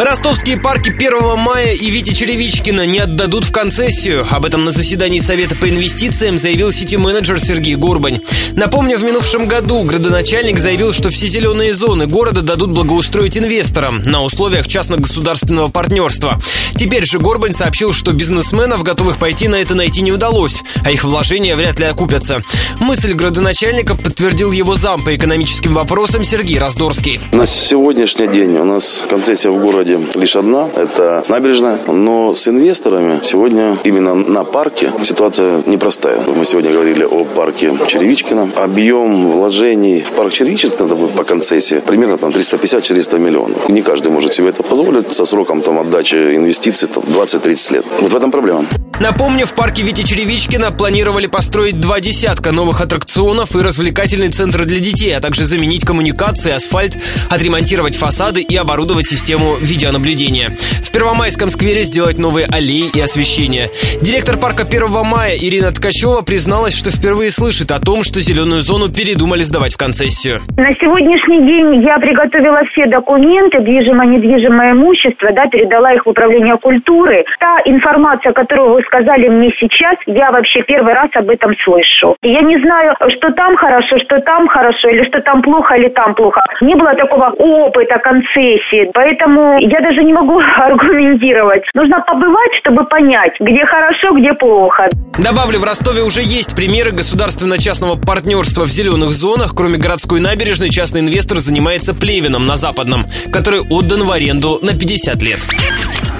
Ростовские парки 1 мая и Вити Черевичкина не отдадут в концессию. Об этом на заседании Совета по инвестициям заявил сити-менеджер Сергей Горбань. Напомню, в минувшем году градоначальник заявил, что все зеленые зоны города дадут благоустроить инвесторам на условиях частно-государственного партнерства. Теперь же Горбань сообщил, что бизнесменов, готовых пойти на это, найти не удалось, а их вложения вряд ли окупятся. Мысль градоначальника подтвердил его зам по экономическим вопросам Сергей Раздорский. На сегодняшний день у нас концессия в городе городе лишь одна, это набережная. Но с инвесторами сегодня именно на парке ситуация непростая. Мы сегодня говорили о парке Черевичкина. Объем вложений в парк Черевичкина по концессии примерно там 350-400 миллионов. Не каждый может себе это позволить со сроком там отдачи инвестиций 20-30 лет. Вот в этом проблема. Напомню, в парке Вити Черевичкина планировали построить два десятка новых аттракционов и развлекательный центр для детей, а также заменить коммуникации, асфальт, отремонтировать фасады и оборудовать систему видеонаблюдения. В Первомайском сквере сделать новые аллеи и освещение. Директор парка 1 мая Ирина Ткачева призналась, что впервые слышит о том, что зеленую зону передумали сдавать в концессию. На сегодняшний день я приготовила все документы, движимое, недвижимое имущество, да, передала их в управление культуры. Та информация, которую вы сказали мне сейчас, я вообще первый раз об этом слышу. Я не знаю, что там хорошо, что там хорошо, или что там плохо, или там плохо. Не было такого опыта концессии, поэтому я даже не могу аргументировать. Нужно побывать, чтобы понять, где хорошо, где плохо. Добавлю, в Ростове уже есть примеры государственно-частного партнерства в зеленых зонах. Кроме городской набережной, частный инвестор занимается Плевином на Западном, который отдан в аренду на 50 лет.